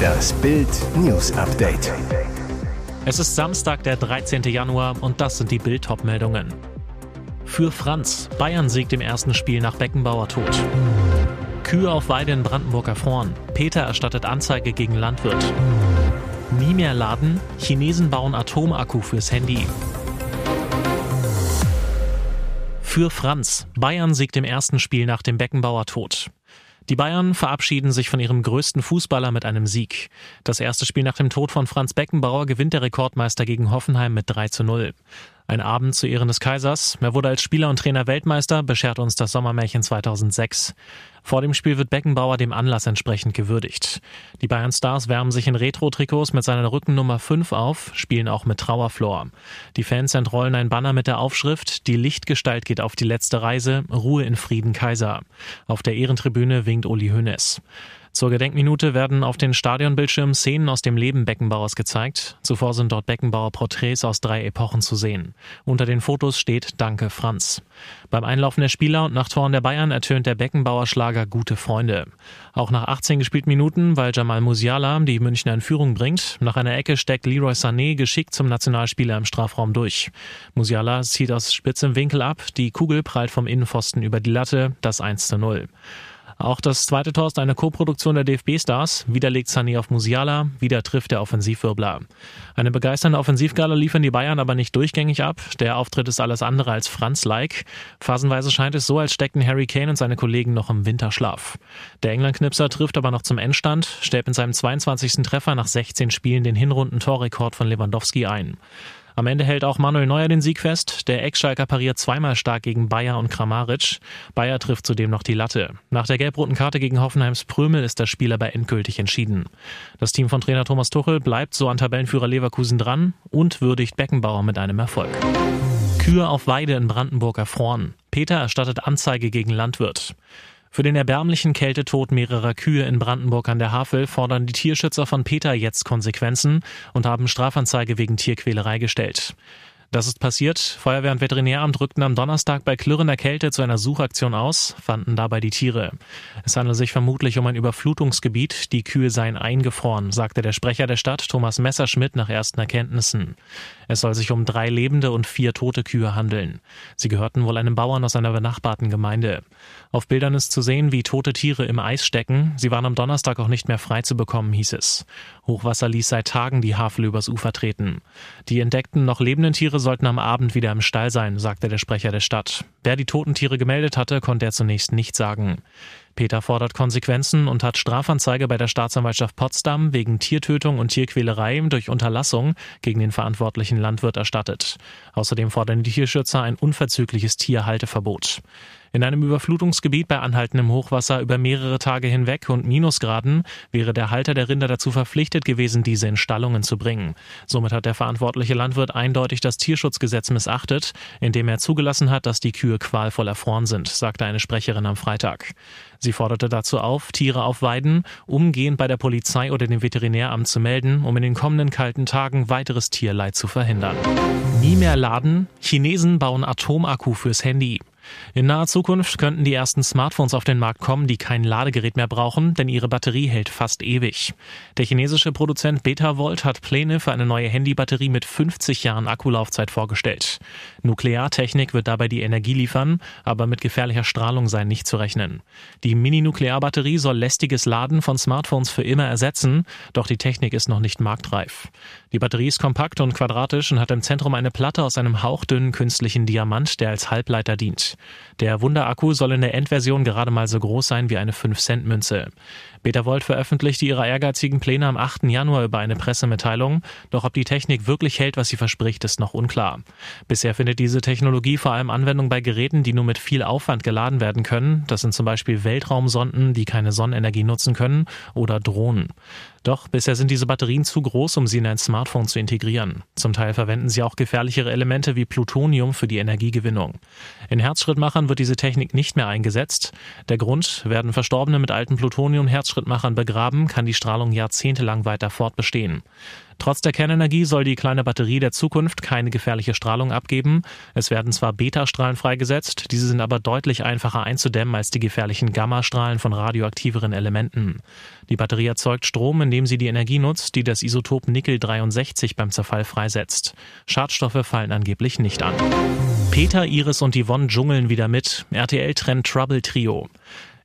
Das Bild News Update. Es ist Samstag, der 13. Januar und das sind die Bild meldungen Für Franz. Bayern siegt im ersten Spiel nach Beckenbauer Tod. Kühe auf Weide in Brandenburg erfroren. Peter erstattet Anzeige gegen Landwirt. Nie mehr laden. Chinesen bauen Atomakku fürs Handy. Für Franz. Bayern siegt im ersten Spiel nach dem Beckenbauer Tod. Die Bayern verabschieden sich von ihrem größten Fußballer mit einem Sieg. Das erste Spiel nach dem Tod von Franz Beckenbauer gewinnt der Rekordmeister gegen Hoffenheim mit 3 zu 0. Ein Abend zu Ehren des Kaisers. Er wurde als Spieler und Trainer Weltmeister, beschert uns das Sommermärchen 2006. Vor dem Spiel wird Beckenbauer dem Anlass entsprechend gewürdigt. Die Bayern-Stars wärmen sich in Retro-Trikots mit seiner Rückennummer 5 auf, spielen auch mit Trauerflor. Die Fans entrollen ein Banner mit der Aufschrift Die Lichtgestalt geht auf die letzte Reise, Ruhe in Frieden Kaiser. Auf der Ehrentribüne winkt Uli Hoeneß. Zur Gedenkminute werden auf den Stadionbildschirmen Szenen aus dem Leben Beckenbauers gezeigt. Zuvor sind dort Beckenbauer Porträts aus drei Epochen zu sehen. Unter den Fotos steht Danke Franz. Beim Einlaufen der Spieler und nach Toren der Bayern ertönt der Beckenbauer Schlager Gute Freunde. Auch nach 18 gespielten Minuten, weil Jamal Musiala die Münchner in Führung bringt, nach einer Ecke steckt Leroy Sané geschickt zum Nationalspieler im Strafraum durch. Musiala zieht aus spitzem Winkel ab, die Kugel prallt vom Innenpfosten über die Latte, das 1 zu 0. Auch das zweite Tor ist eine Co-Produktion der DFB-Stars. Wieder legt Sané auf Musiala, wieder trifft der Offensivwirbler. Eine begeisternde Offensivgala liefern die Bayern aber nicht durchgängig ab. Der Auftritt ist alles andere als Franz-like. Phasenweise scheint es so, als steckten Harry Kane und seine Kollegen noch im Winterschlaf. Der England-Knipser trifft aber noch zum Endstand, stellt mit seinem 22. Treffer nach 16 Spielen den Hinrunden-Torrekord von Lewandowski ein. Am Ende hält auch Manuel Neuer den Sieg fest. Der Ex-Schalker pariert zweimal stark gegen Bayer und Kramaric. Bayer trifft zudem noch die Latte. Nach der gelb-roten Karte gegen Hoffenheims Prömel ist das Spiel aber endgültig entschieden. Das Team von Trainer Thomas Tuchel bleibt so an Tabellenführer Leverkusen dran und würdigt Beckenbauer mit einem Erfolg. Kühe auf Weide in Brandenburg erfroren. Peter erstattet Anzeige gegen Landwirt. Für den erbärmlichen Kältetod mehrerer Kühe in Brandenburg an der Havel fordern die Tierschützer von Peter jetzt Konsequenzen und haben Strafanzeige wegen Tierquälerei gestellt. Das ist passiert. Feuerwehr und Veterinäramt rückten am Donnerstag bei klirrender Kälte zu einer Suchaktion aus, fanden dabei die Tiere. Es handelt sich vermutlich um ein Überflutungsgebiet. Die Kühe seien eingefroren, sagte der Sprecher der Stadt, Thomas Messerschmidt, nach ersten Erkenntnissen. Es soll sich um drei lebende und vier tote Kühe handeln. Sie gehörten wohl einem Bauern aus einer benachbarten Gemeinde. Auf Bildern ist zu sehen, wie tote Tiere im Eis stecken. Sie waren am Donnerstag auch nicht mehr frei zu bekommen, hieß es. Hochwasser ließ seit Tagen die Havel übers Ufer treten. Die entdeckten noch lebenden Tiere sollten am Abend wieder im Stall sein, sagte der Sprecher der Stadt. Wer die toten Tiere gemeldet hatte, konnte er zunächst nicht sagen. Peter fordert Konsequenzen und hat Strafanzeige bei der Staatsanwaltschaft Potsdam wegen Tiertötung und Tierquälerei durch Unterlassung gegen den verantwortlichen Landwirt erstattet. Außerdem fordern die Tierschützer ein unverzügliches Tierhalteverbot. In einem Überflutungsgebiet bei anhaltendem Hochwasser über mehrere Tage hinweg und Minusgraden wäre der Halter der Rinder dazu verpflichtet gewesen, diese in Stallungen zu bringen. Somit hat der verantwortliche Landwirt eindeutig das Tierschutzgesetz missachtet, indem er zugelassen hat, dass die Kühe qualvoll erfroren sind, sagte eine Sprecherin am Freitag. Sie forderte dazu auf, Tiere auf Weiden umgehend bei der Polizei oder dem Veterinäramt zu melden, um in den kommenden kalten Tagen weiteres Tierleid zu verhindern. Nie mehr laden. Chinesen bauen Atomakku fürs Handy. In naher Zukunft könnten die ersten Smartphones auf den Markt kommen, die kein Ladegerät mehr brauchen, denn ihre Batterie hält fast ewig. Der chinesische Produzent Betavolt hat Pläne für eine neue Handybatterie mit 50 Jahren Akkulaufzeit vorgestellt. Nukleartechnik wird dabei die Energie liefern, aber mit gefährlicher Strahlung sei nicht zu rechnen. Die Mini-Nuklearbatterie soll lästiges Laden von Smartphones für immer ersetzen, doch die Technik ist noch nicht marktreif. Die Batterie ist kompakt und quadratisch und hat im Zentrum eine Platte aus einem hauchdünnen künstlichen Diamant, der als Halbleiter dient. Der Wunderakku soll in der Endversion gerade mal so groß sein wie eine 5-Cent-Münze. Betavolt veröffentlichte ihre ehrgeizigen Pläne am 8. Januar über eine Pressemitteilung, doch ob die Technik wirklich hält, was sie verspricht, ist noch unklar. Bisher findet diese Technologie vor allem Anwendung bei Geräten, die nur mit viel Aufwand geladen werden können. Das sind zum Beispiel Weltraumsonden, die keine Sonnenenergie nutzen können, oder Drohnen. Doch bisher sind diese Batterien zu groß, um sie in ein Smartphone zu integrieren. Zum Teil verwenden sie auch gefährlichere Elemente wie Plutonium für die Energiegewinnung. In Herzschrittmachern wird diese Technik nicht mehr eingesetzt. Der Grund werden Verstorbene mit alten Plutonium-Herzschrittmachern Fortschrittmachern begraben, kann die Strahlung jahrzehntelang weiter fortbestehen. Trotz der Kernenergie soll die kleine Batterie der Zukunft keine gefährliche Strahlung abgeben. Es werden zwar Beta-Strahlen freigesetzt, diese sind aber deutlich einfacher einzudämmen als die gefährlichen Gamma-Strahlen von radioaktiveren Elementen. Die Batterie erzeugt Strom, indem sie die Energie nutzt, die das Isotop Nickel 63 beim Zerfall freisetzt. Schadstoffe fallen angeblich nicht an. Peter, Iris und Yvonne dschungeln wieder mit. RTL trennt Trouble Trio.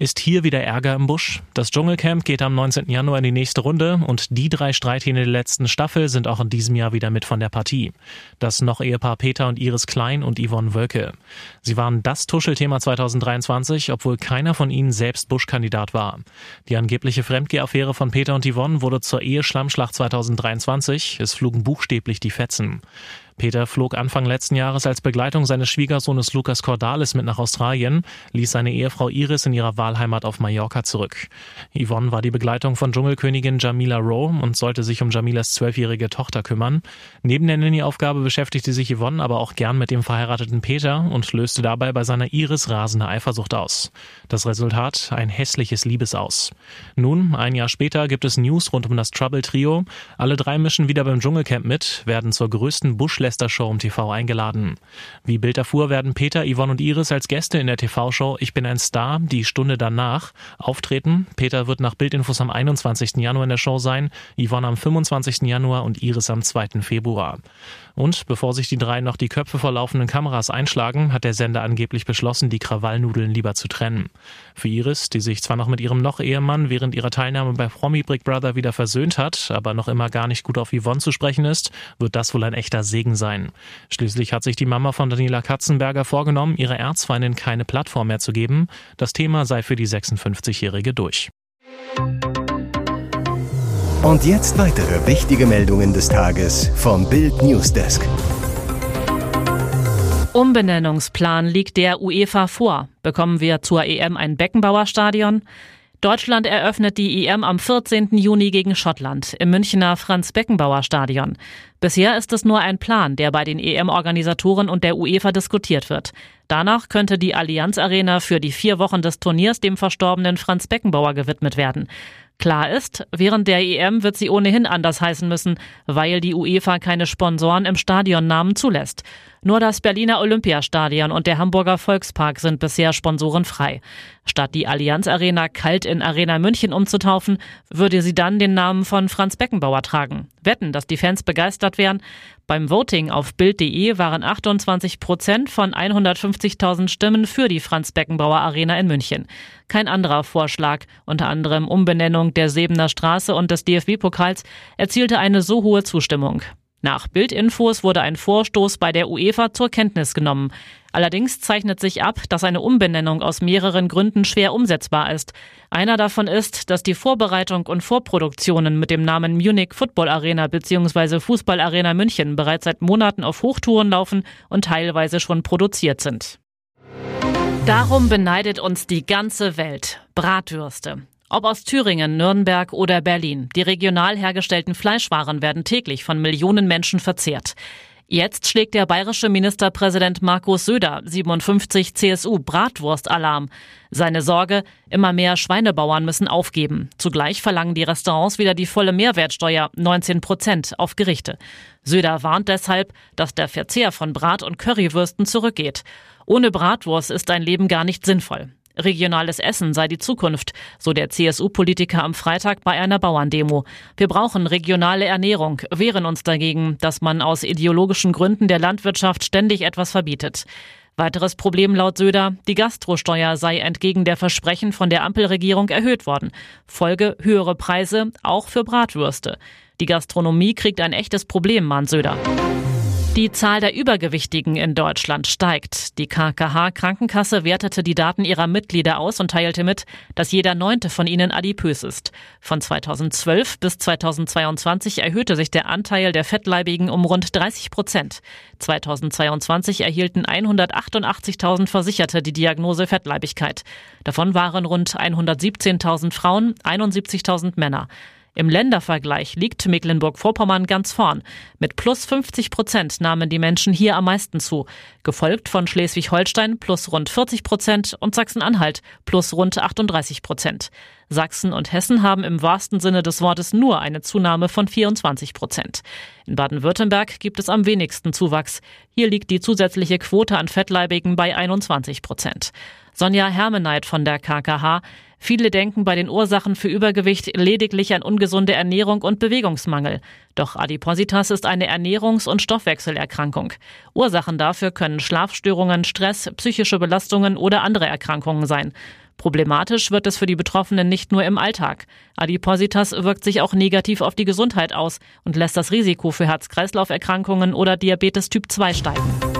Ist hier wieder Ärger im Busch? Das Dschungelcamp geht am 19. Januar in die nächste Runde und die drei Streithähne der letzten Staffel sind auch in diesem Jahr wieder mit von der Partie. Das noch Ehepaar Peter und Iris Klein und Yvonne Wölke. Sie waren das Tuschelthema 2023, obwohl keiner von ihnen selbst Buschkandidat war. Die angebliche Fremdgehaffäre von Peter und Yvonne wurde zur Eheschlammschlacht 2023. Es flogen buchstäblich die Fetzen. Peter flog Anfang letzten Jahres als Begleitung seines Schwiegersohnes Lukas Cordalis mit nach Australien, ließ seine Ehefrau Iris in ihrer Wahlheimat auf Mallorca zurück. Yvonne war die Begleitung von Dschungelkönigin Jamila Rowe und sollte sich um Jamilas zwölfjährige Tochter kümmern. Neben der Nanny-Aufgabe beschäftigte sich Yvonne aber auch gern mit dem verheirateten Peter und löste dabei bei seiner Iris rasende Eifersucht aus. Das Resultat ein hässliches Liebesaus. Nun, ein Jahr später, gibt es News rund um das Trouble-Trio. Alle drei mischen wieder beim Dschungelcamp mit, werden zur größten Busch Silvester-Show im TV eingeladen. Wie Bild erfuhr, werden Peter, Yvonne und Iris als Gäste in der TV-Show Ich bin ein Star, die Stunde danach, auftreten. Peter wird nach Bildinfos am 21. Januar in der Show sein, Yvonne am 25. Januar und Iris am 2. Februar. Und bevor sich die drei noch die Köpfe vor laufenden Kameras einschlagen, hat der Sender angeblich beschlossen, die Krawallnudeln lieber zu trennen. Für Iris, die sich zwar noch mit ihrem Noch-Ehemann während ihrer Teilnahme bei Promi Brick Brother wieder versöhnt hat, aber noch immer gar nicht gut auf Yvonne zu sprechen ist, wird das wohl ein echter Segen sein. Schließlich hat sich die Mama von Daniela Katzenberger vorgenommen, ihrer Erzfeindin keine Plattform mehr zu geben. Das Thema sei für die 56-Jährige durch. Und jetzt weitere wichtige Meldungen des Tages vom Bild Newsdesk. Umbenennungsplan liegt der UEFA vor. Bekommen wir zur EM ein Beckenbauer-Stadion? Deutschland eröffnet die EM am 14. Juni gegen Schottland im Münchner Franz-Beckenbauer-Stadion. Bisher ist es nur ein Plan, der bei den EM-Organisatoren und der UEFA diskutiert wird. Danach könnte die Allianz Arena für die vier Wochen des Turniers dem verstorbenen Franz Beckenbauer gewidmet werden. Klar ist, während der EM wird sie ohnehin anders heißen müssen, weil die UEFA keine Sponsoren im Stadionnamen zulässt. Nur das Berliner Olympiastadion und der Hamburger Volkspark sind bisher sponsorenfrei. Statt die Allianz Arena kalt in Arena München umzutaufen, würde sie dann den Namen von Franz Beckenbauer tragen. Wetten, dass die Fans begeistert wären? Beim Voting auf Bild.de waren 28 Prozent von 150.000 Stimmen für die Franz Beckenbauer Arena in München. Kein anderer Vorschlag, unter anderem Umbenennung der Sebener Straße und des DFB-Pokals, erzielte eine so hohe Zustimmung. Nach Bildinfos wurde ein Vorstoß bei der UEFA zur Kenntnis genommen. Allerdings zeichnet sich ab, dass eine Umbenennung aus mehreren Gründen schwer umsetzbar ist. Einer davon ist, dass die Vorbereitung und Vorproduktionen mit dem Namen Munich Football Arena bzw. Fußball Arena München bereits seit Monaten auf Hochtouren laufen und teilweise schon produziert sind. Darum beneidet uns die ganze Welt. Bratwürste. Ob aus Thüringen, Nürnberg oder Berlin, die regional hergestellten Fleischwaren werden täglich von Millionen Menschen verzehrt. Jetzt schlägt der bayerische Ministerpräsident Markus Söder, 57 CSU, Bratwurst-Alarm. Seine Sorge, immer mehr Schweinebauern müssen aufgeben. Zugleich verlangen die Restaurants wieder die volle Mehrwertsteuer, 19 Prozent, auf Gerichte. Söder warnt deshalb, dass der Verzehr von Brat- und Currywürsten zurückgeht. Ohne Bratwurst ist ein Leben gar nicht sinnvoll. Regionales Essen sei die Zukunft, so der CSU-Politiker am Freitag bei einer Bauerndemo. Wir brauchen regionale Ernährung, wehren uns dagegen, dass man aus ideologischen Gründen der Landwirtschaft ständig etwas verbietet. Weiteres Problem laut Söder, die Gastrosteuer sei entgegen der Versprechen von der Ampelregierung erhöht worden. Folge höhere Preise, auch für Bratwürste. Die Gastronomie kriegt ein echtes Problem, mahnt Söder. Die Zahl der Übergewichtigen in Deutschland steigt. Die KKH Krankenkasse wertete die Daten ihrer Mitglieder aus und teilte mit, dass jeder neunte von ihnen adipös ist. Von 2012 bis 2022 erhöhte sich der Anteil der Fettleibigen um rund 30 Prozent. 2022 erhielten 188.000 Versicherte die Diagnose Fettleibigkeit. Davon waren rund 117.000 Frauen, 71.000 Männer. Im Ländervergleich liegt Mecklenburg-Vorpommern ganz vorn. Mit plus 50 Prozent nahmen die Menschen hier am meisten zu, gefolgt von Schleswig-Holstein plus rund 40 Prozent und Sachsen-Anhalt plus rund 38 Prozent. Sachsen und Hessen haben im wahrsten Sinne des Wortes nur eine Zunahme von 24 Prozent. In Baden-Württemberg gibt es am wenigsten Zuwachs. Hier liegt die zusätzliche Quote an Fettleibigen bei 21 Prozent. Sonja Hermeneit von der KKH. Viele denken bei den Ursachen für Übergewicht lediglich an ungesunde Ernährung und Bewegungsmangel. Doch Adipositas ist eine Ernährungs- und Stoffwechselerkrankung. Ursachen dafür können Schlafstörungen, Stress, psychische Belastungen oder andere Erkrankungen sein. Problematisch wird es für die Betroffenen nicht nur im Alltag. Adipositas wirkt sich auch negativ auf die Gesundheit aus und lässt das Risiko für Herz-Kreislauf-Erkrankungen oder Diabetes Typ 2 steigen.